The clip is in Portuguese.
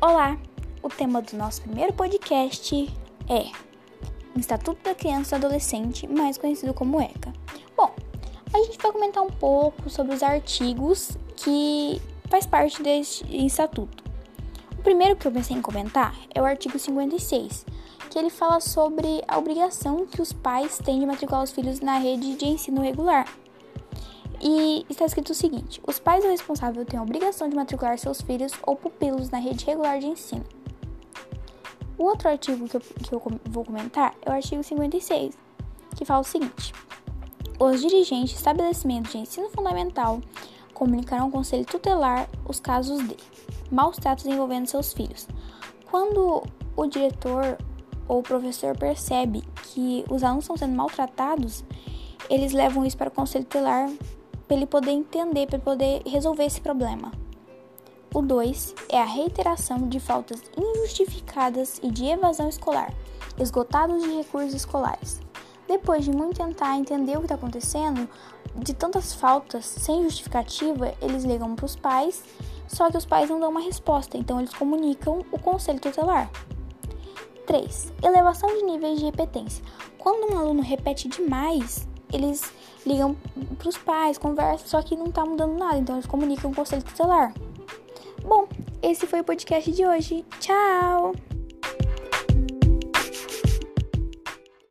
Olá! O tema do nosso primeiro podcast é Estatuto da Criança e Adolescente, mais conhecido como ECA. Bom, a gente vai comentar um pouco sobre os artigos que faz parte deste estatuto. O primeiro que eu pensei em comentar é o artigo 56, que ele fala sobre a obrigação que os pais têm de matricular os filhos na rede de ensino regular. E está escrito o seguinte: os pais ou responsável têm a obrigação de matricular seus filhos ou pupilos na rede regular de ensino. O outro artigo que eu, que eu vou comentar é o artigo 56, que fala o seguinte: os dirigentes de estabelecimentos de ensino fundamental comunicarão ao conselho tutelar os casos de maus tratos envolvendo seus filhos. Quando o diretor ou o professor percebe que os alunos estão sendo maltratados, eles levam isso para o conselho tutelar para ele poder entender, para poder resolver esse problema. O 2 é a reiteração de faltas injustificadas e de evasão escolar, esgotados de recursos escolares. Depois de muito tentar entender o que está acontecendo, de tantas faltas sem justificativa, eles ligam para os pais, só que os pais não dão uma resposta, então eles comunicam o conselho tutelar. 3. Elevação de níveis de repetência. Quando um aluno repete demais, eles ligam para os pais, conversam, só que não está mudando nada, então eles comunicam com o conselho tutelar. Bom, esse foi o podcast de hoje. Tchau!